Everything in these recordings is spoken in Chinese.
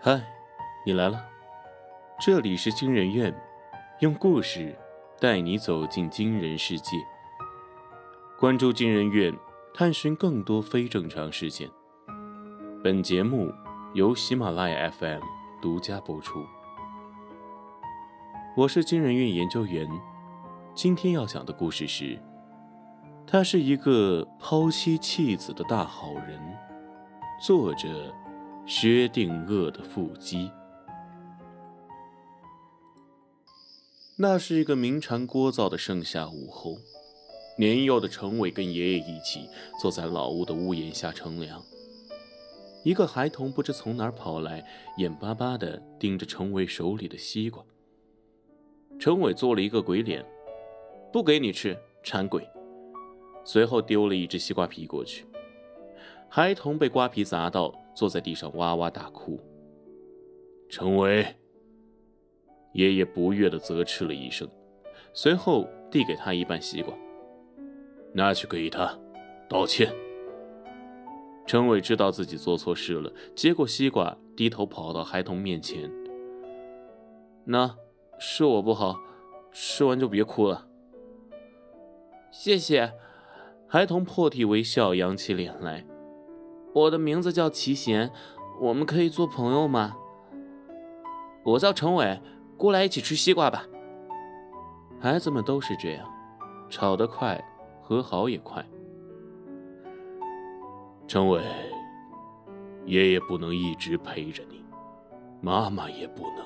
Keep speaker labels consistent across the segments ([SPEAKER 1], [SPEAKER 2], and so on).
[SPEAKER 1] 嗨，你来了。这里是惊人院，用故事带你走进惊人世界。关注惊人院，探寻更多非正常事件。本节目由喜马拉雅 FM 独家播出。我是惊人院研究员，今天要讲的故事是：他是一个抛妻弃子的大好人。作者。薛定谔的腹肌。那是一个鸣蝉聒噪的盛夏午后，年幼的程伟跟爷爷一起坐在老屋的屋檐下乘凉。一个孩童不知从哪儿跑来，眼巴巴地盯着程伟手里的西瓜。程伟做了一个鬼脸，不给你吃，馋鬼。随后丢了一只西瓜皮过去。孩童被瓜皮砸到，坐在地上哇哇大哭。程伟，爷爷不悦地责斥了一声，随后递给他一半西瓜，拿去给他道歉。程伟知道自己做错事了，接过西瓜，低头跑到孩童面前：“那，是我不好，吃完就别哭了。”
[SPEAKER 2] 谢谢。孩童破涕为笑，扬起脸来。我的名字叫齐贤，我们可以做朋友吗？我叫程伟，过来一起吃西瓜吧。
[SPEAKER 1] 孩子们都是这样，吵得快，和好也快。程伟，爷爷不能一直陪着你，妈妈也不能，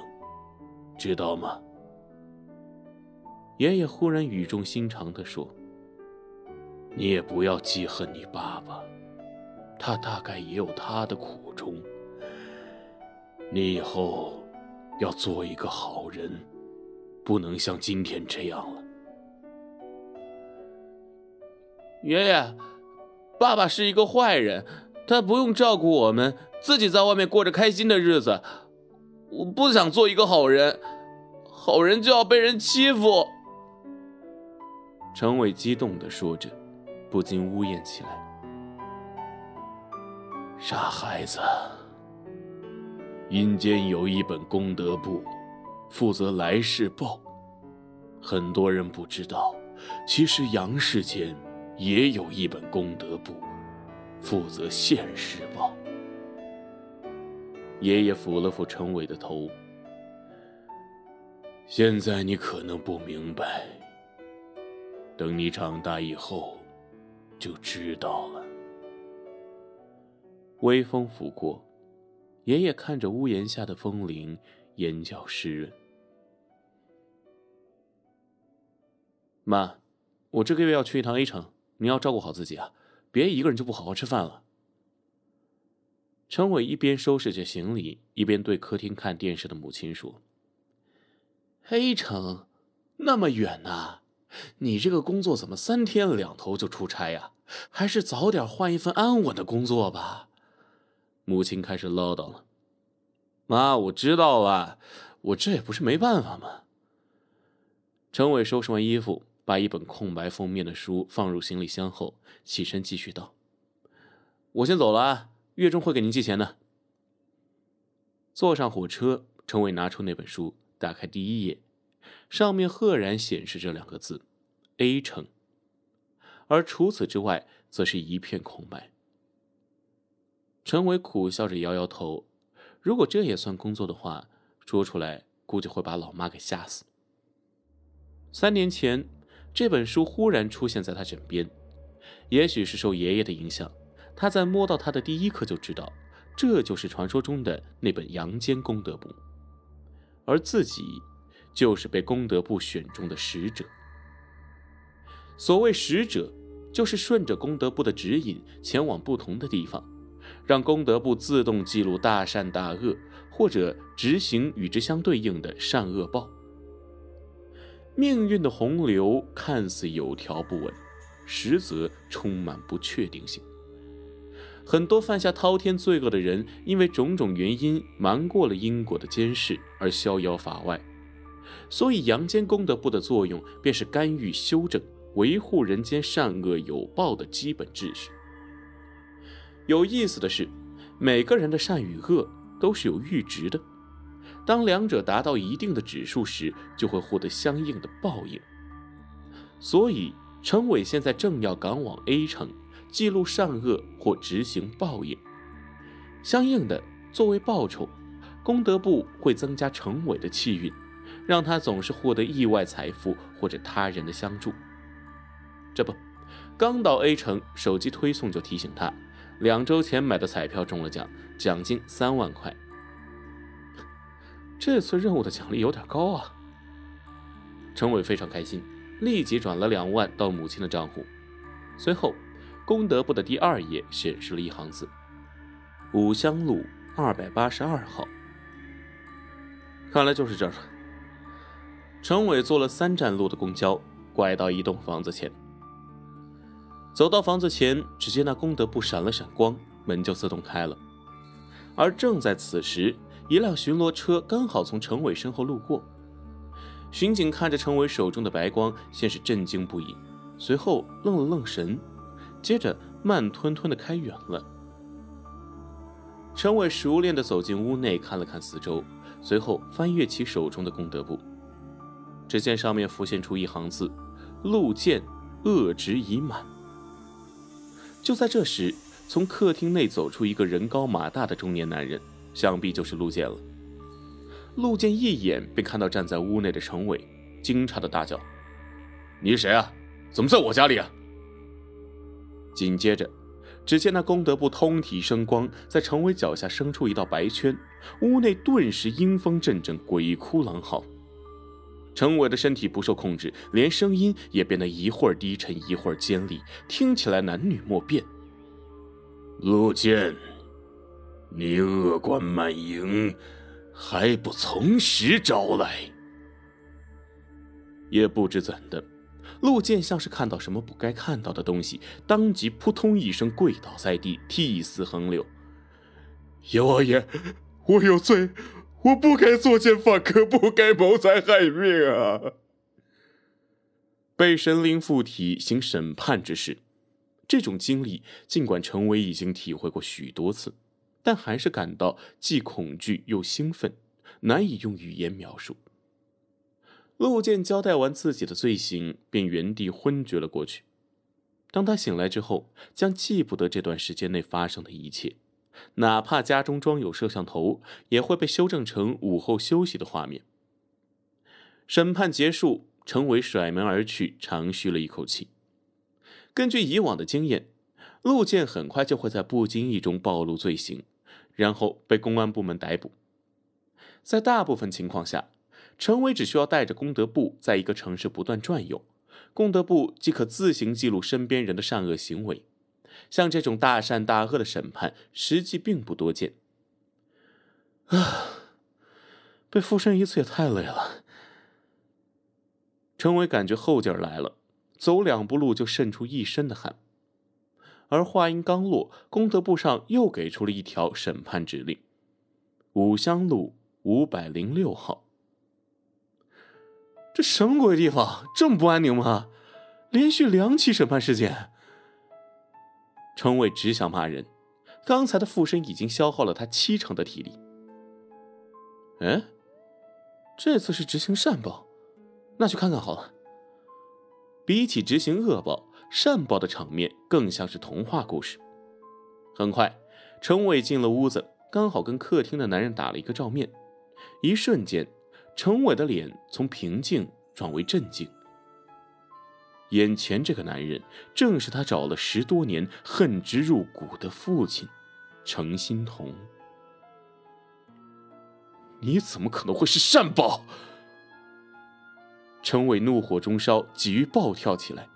[SPEAKER 1] 知道吗？爷爷忽然语重心长地说：“你也不要记恨你爸爸。”他大概也有他的苦衷。你以后要做一个好人，不能像今天这样了。
[SPEAKER 2] 爷爷，爸爸是一个坏人，他不用照顾我们，自己在外面过着开心的日子。我不想做一个好人，好人就要被人欺负。
[SPEAKER 1] 程伟激动地说着，不禁呜咽起来。傻孩子，阴间有一本功德簿，负责来世报。很多人不知道，其实阳世间也有一本功德簿，负责现世报。爷爷抚了抚陈伟的头。现在你可能不明白，等你长大以后，就知道了。微风拂过，爷爷看着屋檐下的风铃，眼角湿润。妈，我这个月要去一趟 A 城，你要照顾好自己啊，别一个人就不好好吃饭了。程伟一边收拾着行李，一边对客厅看电视的母亲说：“A 城，那么远呐，你这个工作怎么三天两头就出差呀？还是早点换一份安稳的工作吧。”母亲开始唠叨了：“妈，我知道了，我这也不是没办法嘛。”程伟收拾完衣服，把一本空白封面的书放入行李箱后，起身继续道：“我先走了啊，月中会给您寄钱的。”坐上火车，程伟拿出那本书，打开第一页，上面赫然显示着两个字：“A 城”，而除此之外，则是一片空白。陈伟苦笑着摇摇头，如果这也算工作的话，说出来估计会把老妈给吓死。三年前，这本书忽然出现在他枕边，也许是受爷爷的影响，他在摸到它的第一刻就知道，这就是传说中的那本阳间功德簿，而自己就是被功德簿选中的使者。所谓使者，就是顺着功德簿的指引前往不同的地方。让功德簿自动记录大善大恶，或者执行与之相对应的善恶报。命运的洪流看似有条不紊，实则充满不确定性。很多犯下滔天罪恶的人，因为种种原因瞒过了因果的监视而逍遥法外。所以，阳间功德簿的作用，便是干预、修正、维护人间善恶有报的基本秩序。有意思的是，每个人的善与恶都是有阈值的，当两者达到一定的指数时，就会获得相应的报应。所以，陈伟现在正要赶往 A 城，记录善恶或执行报应。相应的，作为报酬，功德簿会增加陈伟的气运，让他总是获得意外财富或者他人的相助。这不，刚到 A 城，手机推送就提醒他，两周前买的彩票中了奖，奖金三万块。这次任务的奖励有点高啊！陈伟非常开心，立即转了两万到母亲的账户。随后，功德簿的第二页显示了一行字：“五香路二百八十二号。”看来就是这儿了。陈伟坐了三站路的公交，拐到一栋房子前。走到房子前，只见那功德簿闪了闪光，门就自动开了。而正在此时，一辆巡逻车刚好从陈伟身后路过。巡警看着陈伟手中的白光，先是震惊不已，随后愣了愣神，接着慢吞吞的开远了。陈伟熟练的走进屋内，看了看四周，随后翻阅起手中的功德簿，只见上面浮现出一行字：“路见，恶值已满。”就在这时，从客厅内走出一个人高马大的中年男人，想必就是陆建了。陆建一眼便看到站在屋内的陈伟，惊诧的大叫：“你是谁啊？怎么在我家里啊？”紧接着，只见那功德簿通体生光，在陈伟脚下生出一道白圈，屋内顿时阴风阵阵，鬼哭狼嚎。陈伟的身体不受控制，连声音也变得一会儿低沉，一会儿尖利，听起来男女莫辨。
[SPEAKER 3] 陆剑，你恶贯满盈，还不从实招来？
[SPEAKER 1] 也不知怎的，陆剑像是看到什么不该看到的东西，当即扑通一声跪倒在地，涕泗横流。
[SPEAKER 3] 阎王爷，我有罪。我不该作奸犯科，不该谋财害命啊！
[SPEAKER 1] 被神灵附体行审判之事，这种经历，尽管陈伟已经体会过许多次，但还是感到既恐惧又兴奋，难以用语言描述。陆剑交代完自己的罪行，便原地昏厥了过去。当他醒来之后，将记不得这段时间内发生的一切。哪怕家中装有摄像头，也会被修正成午后休息的画面。审判结束，陈伟甩门而去，长吁了一口气。根据以往的经验，陆建很快就会在不经意中暴露罪行，然后被公安部门逮捕。在大部分情况下，陈伟只需要带着功德簿，在一个城市不断转悠，功德簿即可自行记录身边人的善恶行为。像这种大善大恶的审判，实际并不多见。啊，被附身一次也太累了。陈伟感觉后劲儿来了，走两步路就渗出一身的汗。而话音刚落，功德簿上又给出了一条审判指令：五香路五百零六号。这什么鬼地方？这么不安宁吗？连续两起审判事件。陈伟只想骂人，刚才的附身已经消耗了他七成的体力。哎，这次是执行善报，那去看看好了。比起执行恶报，善报的场面更像是童话故事。很快，陈伟进了屋子，刚好跟客厅的男人打了一个照面。一瞬间，陈伟的脸从平静转为震惊。眼前这个男人，正是他找了十多年、恨之入骨的父亲，程心彤。你怎么可能会是善报？陈伟怒火中烧，急于暴跳起来，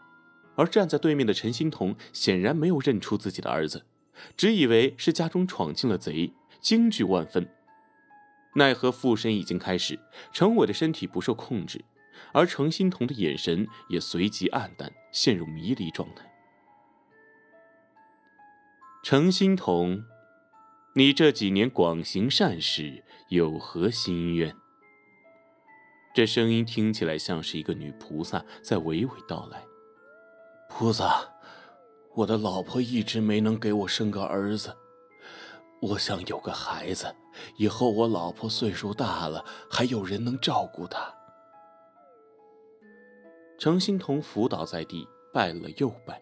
[SPEAKER 1] 而站在对面的陈心彤显然没有认出自己的儿子，只以为是家中闯进了贼，惊惧万分。奈何附身已经开始，陈伟的身体不受控制。而程心彤的眼神也随即黯淡，陷入迷离状态。程心彤，你这几年广行善事，有何心愿？这声音听起来像是一个女菩萨在娓娓道来：“
[SPEAKER 3] 菩萨，我的老婆一直没能给我生个儿子，
[SPEAKER 1] 我想有个孩子，以后我老婆岁数大了，还有人能照顾她。
[SPEAKER 2] 程欣彤伏倒在地，拜了又拜，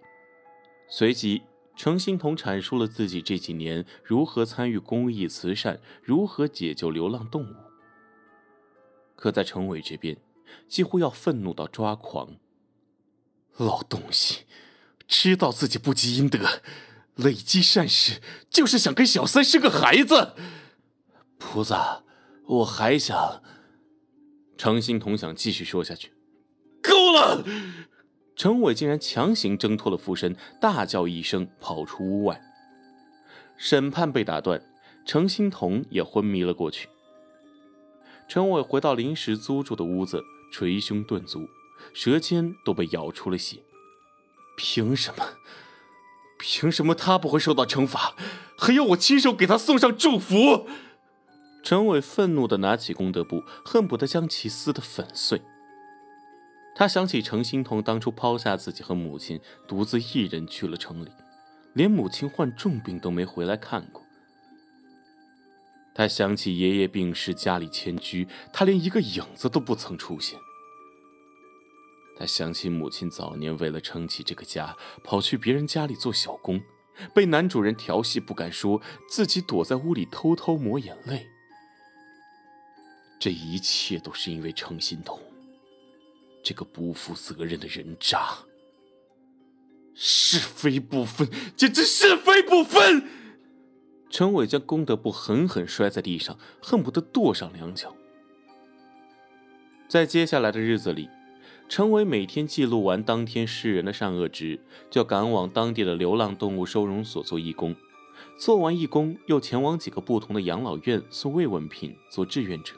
[SPEAKER 2] 随即程欣彤阐述了自己这几年如何参与公益慈善，如何解救流浪动物。可在程伟这边，几乎要愤怒到抓狂。
[SPEAKER 3] 老东西，知道自己不积阴德，累积善事，就是想跟小三生个孩子。
[SPEAKER 1] 菩萨，我还想……
[SPEAKER 2] 程欣彤想继续说下去。
[SPEAKER 3] 够了！
[SPEAKER 2] 程伟竟然强行挣脱了附身，大叫一声，跑出屋外。审判被打断，程欣彤也昏迷了过去。程伟回到临时租住的屋子，捶胸顿足，舌尖都被咬出了血。
[SPEAKER 3] 凭什么？凭什么他不会受到惩罚，还要我亲手给他送上祝福？
[SPEAKER 2] 程伟愤怒地拿起功德簿，恨不得将其撕得粉碎。他想起程欣彤当初抛下自己和母亲，独自一人去了城里，连母亲患重病都没回来看过。他想起爷爷病逝，家里迁居，他连一个影子都不曾出现。他想起母亲早年为了撑起这个家，跑去别人家里做小工，被男主人调戏不敢说，自己躲在屋里偷偷抹眼泪。这一切都是因为程欣彤。这个不负责任的人渣，
[SPEAKER 3] 是非不分，简直是非不分！
[SPEAKER 2] 陈伟将功德簿狠狠摔在地上，恨不得跺上两脚。在接下来的日子里，陈伟每天记录完当天世人的善恶值，就赶往当地的流浪动物收容所做义工，做完义工又前往几个不同的养老院送慰问品，做志愿者。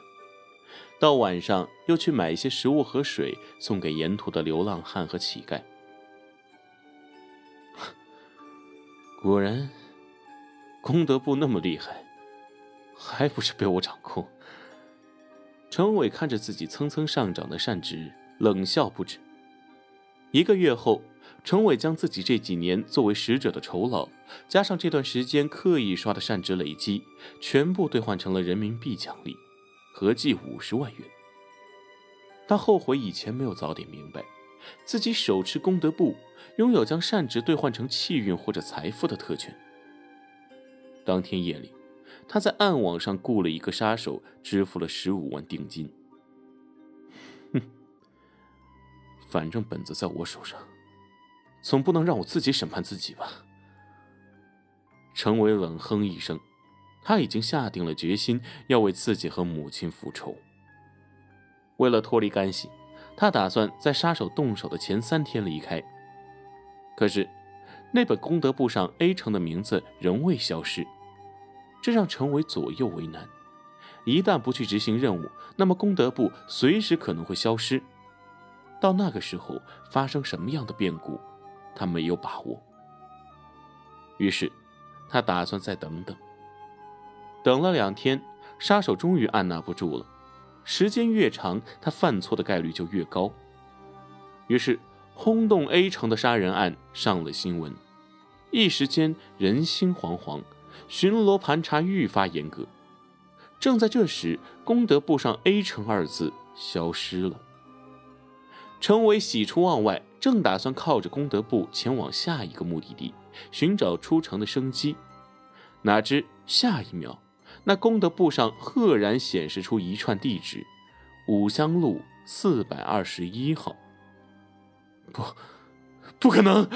[SPEAKER 2] 到晚上，又去买一些食物和水送给沿途的流浪汉和乞丐。果然，功德簿那么厉害，还不是被我掌控？程伟看着自己蹭蹭上涨的善值，冷笑不止。一个月后，程伟将自己这几年作为使者的酬劳，加上这段时间刻意刷的善值累积，全部兑换成了人民币奖励。合计五十万元。他后悔以前没有早点明白，自己手持功德簿，拥有将善值兑换成气运或者财富的特权。当天夜里，他在暗网上雇了一个杀手，支付了十五万定金。哼，反正本子在我手上，总不能让我自己审判自己吧？程伟冷哼一声。他已经下定了决心，要为自己和母亲复仇。为了脱离干系，他打算在杀手动手的前三天离开。可是，那本功德簿上 A 城的名字仍未消失，这让陈伟左右为难。一旦不去执行任务，那么功德簿随时可能会消失。到那个时候发生什么样的变故，他没有把握。于是，他打算再等等。等了两天，杀手终于按捺不住了。时间越长，他犯错的概率就越高。于是，轰动 A 城的杀人案上了新闻，一时间人心惶惶，巡逻盘查愈发严格。正在这时，功德簿上 “A 城”二字消失了。程伟喜出望外，正打算靠着功德簿前往下一个目的地，寻找出城的生机，哪知下一秒。那功德簿上赫然显示出一串地址：五香路四百二十一号。
[SPEAKER 3] 不，不可能！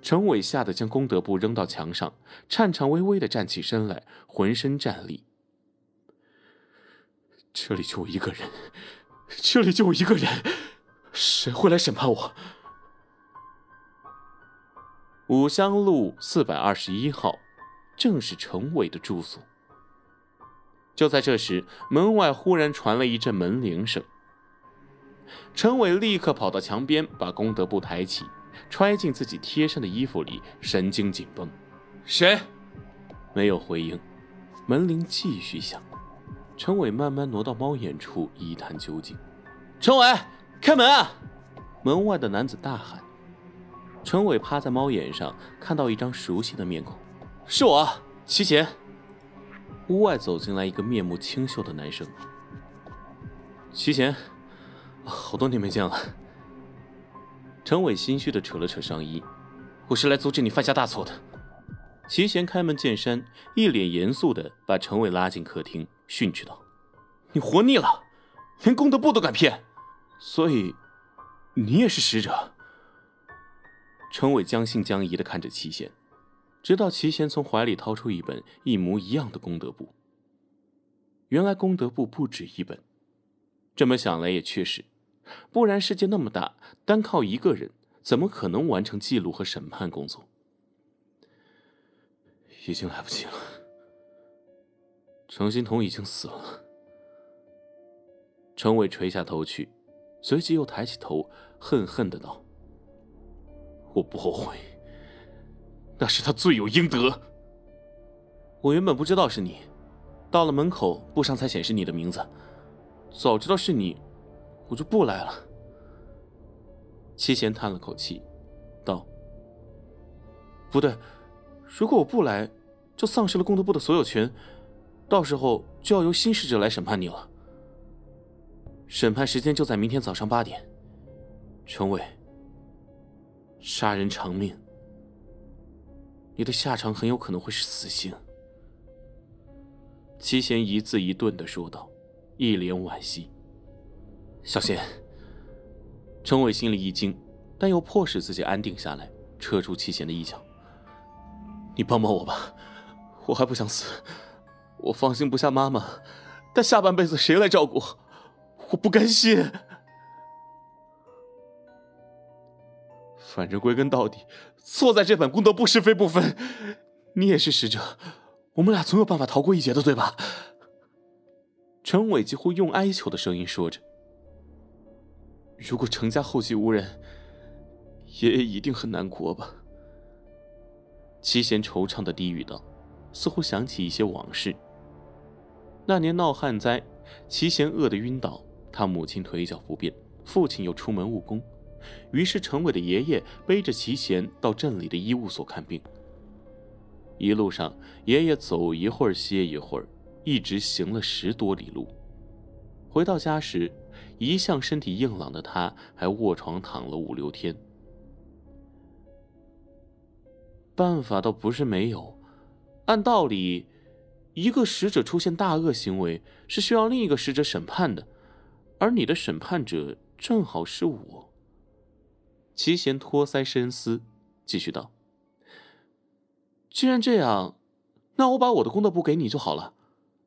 [SPEAKER 2] 陈伟吓得将功德簿扔到墙上，颤颤巍巍的站起身来，浑身战栗。
[SPEAKER 3] 这里就我一个人，这里就我一个人，谁会来审判我？
[SPEAKER 2] 五香路四百二十一号。正是程伟的住所。就在这时，门外忽然传来一阵门铃声。陈伟立刻跑到墙边，把功德簿抬起，揣进自己贴身的衣服里，神经紧绷。
[SPEAKER 3] 谁？
[SPEAKER 2] 没有回应。门铃继续响。陈伟慢慢挪到猫眼处，一探究竟。陈伟，开门啊！门外的男子大喊。陈伟趴在猫眼上，看到一张熟悉的面孔。是我，
[SPEAKER 1] 齐贤，屋外走进来一个面目清秀的男生。齐贤，好多年没见了。陈伟心虚的扯了扯上衣，我是来阻止你犯下大错的。齐贤开门见山，一脸严肃的把陈伟拉进客厅，训斥道：“你活腻了，连功德簿都敢骗，所以你也是使者。”陈伟将信将疑的看着齐贤。直到齐贤从怀里掏出一本一模一样的功德簿。原来功德簿不止一本，这么想来也确实，不然世界那么大，单靠一个人怎么可能完成记录和审判工作？已经来不及了，程欣彤已经死了。程伟垂下头去，随即又抬起头，恨恨的道：“我不后悔。”那是他罪有应得。我原本不知道是你，到了门口，布上才显示你的名字。早知道是你，我就不来了。七贤叹了口气，道：“不对，如果我不来，就丧失了功德部的所有权，到时候就要由新使者来审判你了。审判时间就在明天早上八点。陈伟，杀人偿命。”你的下场很有可能会是死刑。”齐贤一字一顿的说道，一脸惋惜。小贤，陈伟心里一惊，但又迫使自己安定下来，撤出齐贤的衣角。你帮帮我吧，我还不想死，我放心不下妈妈，但下半辈子谁来照顾？我不甘心。反正归根到底。错在这本功德簿是非不分，你也是使者，我们俩总有办法逃过一劫的，对吧？陈伟几乎用哀求的声音说着。如果程家后继无人，爷爷一定很难过吧？齐贤惆怅的低语道，似乎想起一些往事。那年闹旱灾，齐贤饿得晕倒，他母亲腿脚不便，父亲又出门务工。于是，陈伟的爷爷背着齐贤到镇里的医务所看病。一路上，爷爷走一会儿歇一会儿，一直行了十多里路。回到家时，一向身体硬朗的他还卧床躺了五六天。办法倒不是没有，按道理，一个使者出现大恶行为是需要另一个使者审判的，而你的审判者正好是我。齐贤托腮深思，继续道：“既然这样，那我把我的功德簿给你就好了，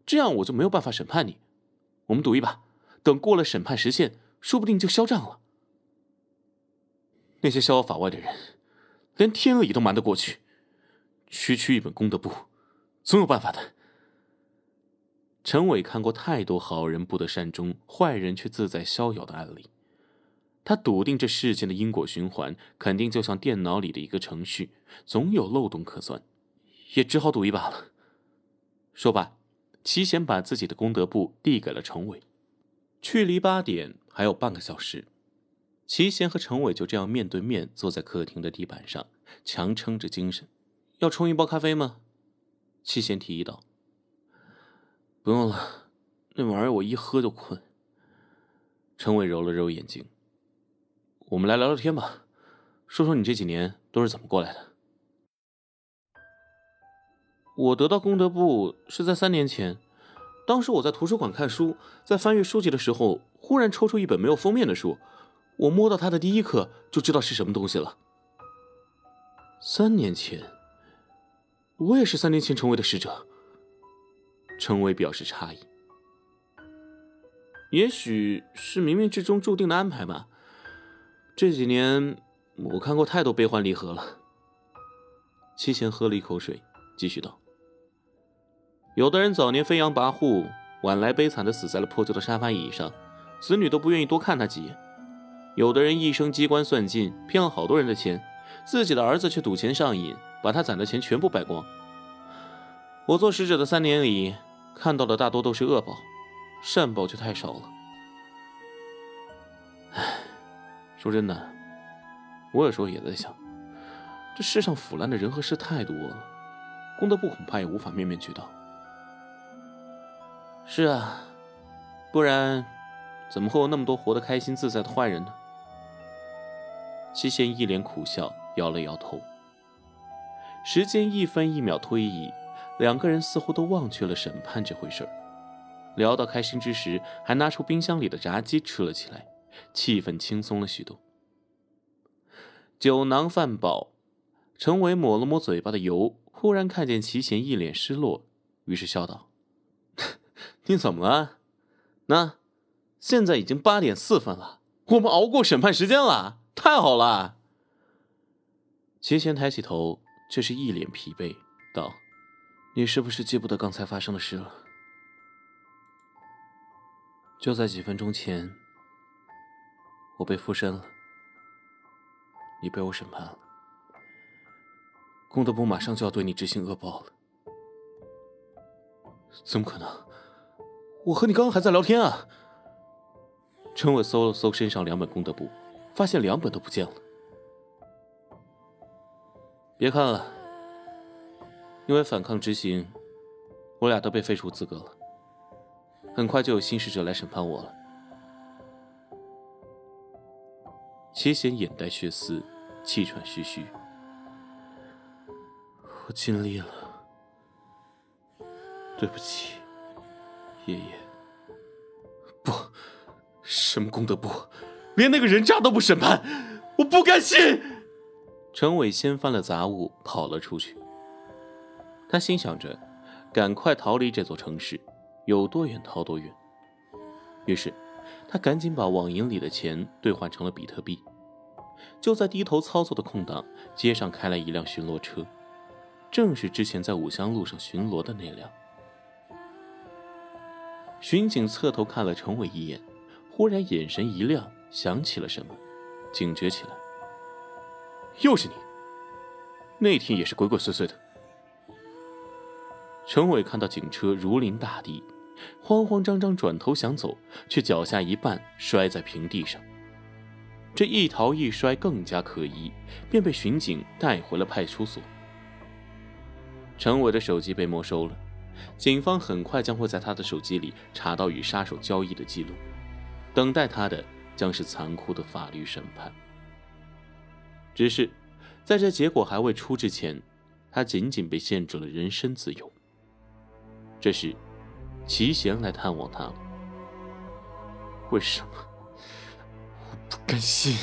[SPEAKER 1] 这样我就没有办法审判你。我们赌一把，等过了审判时限，说不定就销账了。那些逍遥法外的人，连天理都瞒得过去，区区一本功德簿，总有办法的。”陈伟看过太多好人不得善终，坏人却自在逍遥的案例。他笃定这世间的因果循环肯定就像电脑里的一个程序，总有漏洞可钻，也只好赌一把了。说罢，齐贤把自己的功德簿递给了程伟。距离八点还有半个小时，齐贤和程伟就这样面对面坐在客厅的地板上，强撑着精神。要冲一包咖啡吗？齐贤提议道。不用了，那玩意儿我一喝就困。程伟揉了揉眼睛。我们来聊聊天吧，说说你这几年都是怎么过来的。我得到功德簿是在三年前，当时我在图书馆看书，在翻阅书籍的时候，忽然抽出一本没有封面的书，我摸到它的第一刻就知道是什么东西了。三年前，我也是三年前成为的使者。陈伟表示诧异，也许是冥冥之中注定的安排吧。这几年，我看过太多悲欢离合了。七贤喝了一口水，继续道：“有的人早年飞扬跋扈，晚来悲惨的死在了破旧的沙发椅上，子女都不愿意多看他几眼；有的人一生机关算尽，骗了好多人的钱，自己的儿子却赌钱上瘾，把他攒的钱全部败光。我做使者的三年里，看到的大多都是恶报，善报却太少了。说真的，我有时候也在想，这世上腐烂的人和事太多了，功德簿恐怕也无法面面俱到。是啊，不然怎么会有那么多活得开心自在的坏人呢？七贤一脸苦笑，摇了摇头。时间一分一秒推移，两个人似乎都忘却了审判这回事儿。聊到开心之时，还拿出冰箱里的炸鸡吃了起来，气氛轻松了许多。酒囊饭饱，陈伟抹了抹嘴巴的油，忽然看见齐贤一脸失落，于是笑道：“ 你怎么了？那现在已经八点四分了，我们熬过审判时间了，太好了。”齐贤抬起头，却是一脸疲惫，道：“你是不是记不得刚才发生的事了？”就在几分钟前，我被附身了。你被我审判了，功德部马上就要对你执行恶报了。怎么可能？我和你刚刚还在聊天啊！陈伟搜了搜身上两本功德簿，发现两本都不见了。别看了，因为反抗执行，我俩都被废除资格了。很快就有新使者来审判我了。齐贤眼带血丝，气喘吁吁。我尽力了，对不起，爷爷。不，什么功德簿，连那个人渣都不审判，我不甘心。陈伟掀翻了杂物，跑了出去。他心想着，赶快逃离这座城市，有多远逃多远。于是。他赶紧把网银里的钱兑换成了比特币。就在低头操作的空档，街上开来一辆巡逻车，正是之前在五香路上巡逻的那辆。巡警侧头看了陈伟一眼，忽然眼神一亮，想起了什么，警觉起来。又是你！那天也是鬼鬼祟祟的。陈伟看到警车如临大敌。慌慌张张转头想走，却脚下一绊，摔在平地上。这一逃一摔更加可疑，便被巡警带回了派出所。陈伟的手机被没收了，警方很快将会在他的手机里查到与杀手交易的记录，等待他的将是残酷的法律审判。只是，在这结果还未出之前，他仅仅被限制了人身自由。这时。齐贤来探望他了。
[SPEAKER 3] 为什么？我不甘心。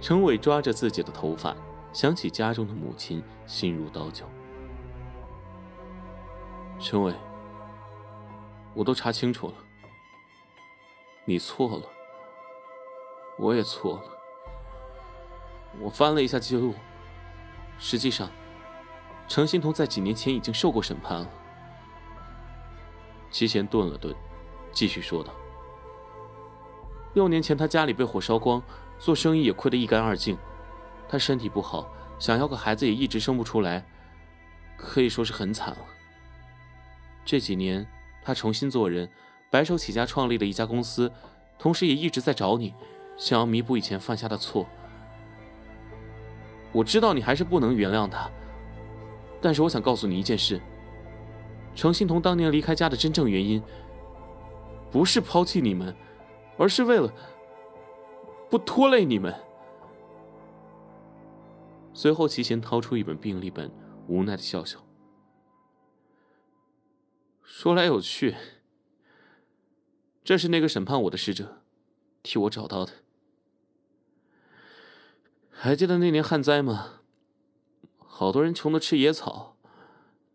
[SPEAKER 1] 陈伟抓着自己的头发，想起家中的母亲，心如刀绞。陈伟，我都查清楚了，你错了，我也错了。我翻了一下记录，实际上，程欣彤在几年前已经受过审判了。齐贤顿了顿，继续说道：“六年前他家里被火烧光，做生意也亏得一干二净。他身体不好，想要个孩子也一直生不出来，可以说是很惨了。这几年他重新做人，白手起家创立了一家公司，同时也一直在找你，想要弥补以前犯下的错。我知道你还是不能原谅他，但是我想告诉你一件事。”程欣彤当年离开家的真正原因，不是抛弃你们，而是为了不拖累你们。随后，齐贤掏出一本病历本，无奈的笑笑。说来有趣，这是那个审判我的使者替我找到的。还记得那年旱灾吗？好多人穷的吃野草。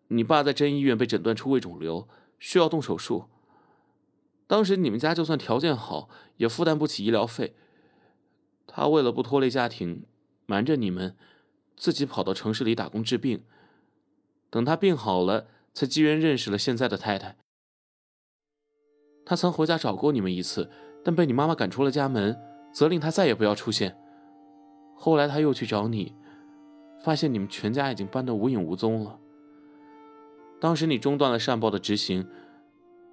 [SPEAKER 1] 你爸在真医院被诊断出胃肿瘤，需要动手术。当时你们家就算条件好，也负担不起医疗费。他为了不拖累家庭，瞒着你们，自己跑到城市里打工治病。等他病好了，才机缘认识了现在的太太。他曾回家找过你们一次，但被你妈妈赶出了家门，责令他再也不要出现。后来他又去找你，发现你们全家已经搬得无影无踪了。当时你中断了善报的执行，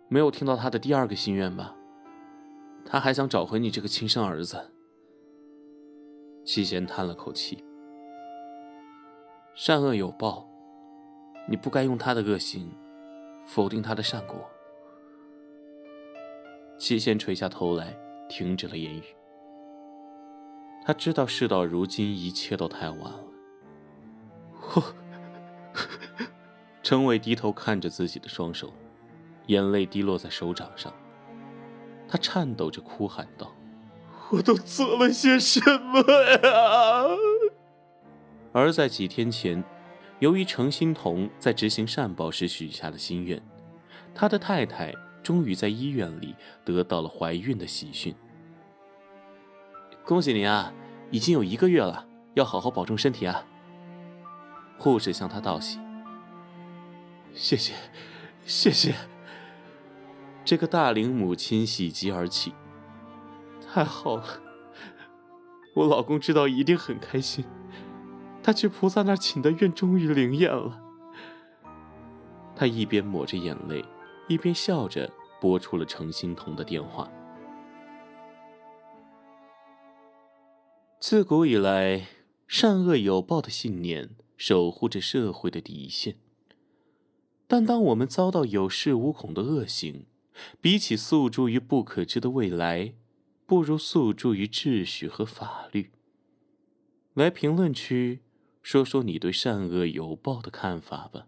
[SPEAKER 1] 没有听到他的第二个心愿吧？他还想找回你这个亲生儿子。齐贤叹了口气：“善恶有报，你不该用他的恶行否定他的善果。齐贤垂下头来，停止了言语。他知道事到如今，一切都太晚了。
[SPEAKER 3] 我，
[SPEAKER 1] 程伟低头看着自己的双手，眼泪滴落在手掌上。他颤抖着哭喊道：“
[SPEAKER 3] 我都做了些什么呀？”
[SPEAKER 1] 而在几天前，由于程欣彤在执行善报时许下的心愿，他的太太终于在医院里得到了怀孕的喜讯。恭喜您啊，已经有一个月了，要好好保重身体啊。护士向他道喜。
[SPEAKER 3] 谢谢，谢谢。
[SPEAKER 1] 这个大龄母亲喜极而泣。
[SPEAKER 3] 太好了，我老公知道一定很开心。他去菩萨那儿请的愿终于灵验了。
[SPEAKER 1] 他一边抹着眼泪，一边笑着拨出了程欣彤的电话。自古以来，善恶有报的信念守护着社会的底线。但当我们遭到有恃无恐的恶行，比起诉诸于不可知的未来，不如诉诸于秩序和法律。来评论区说说你对善恶有报的看法吧。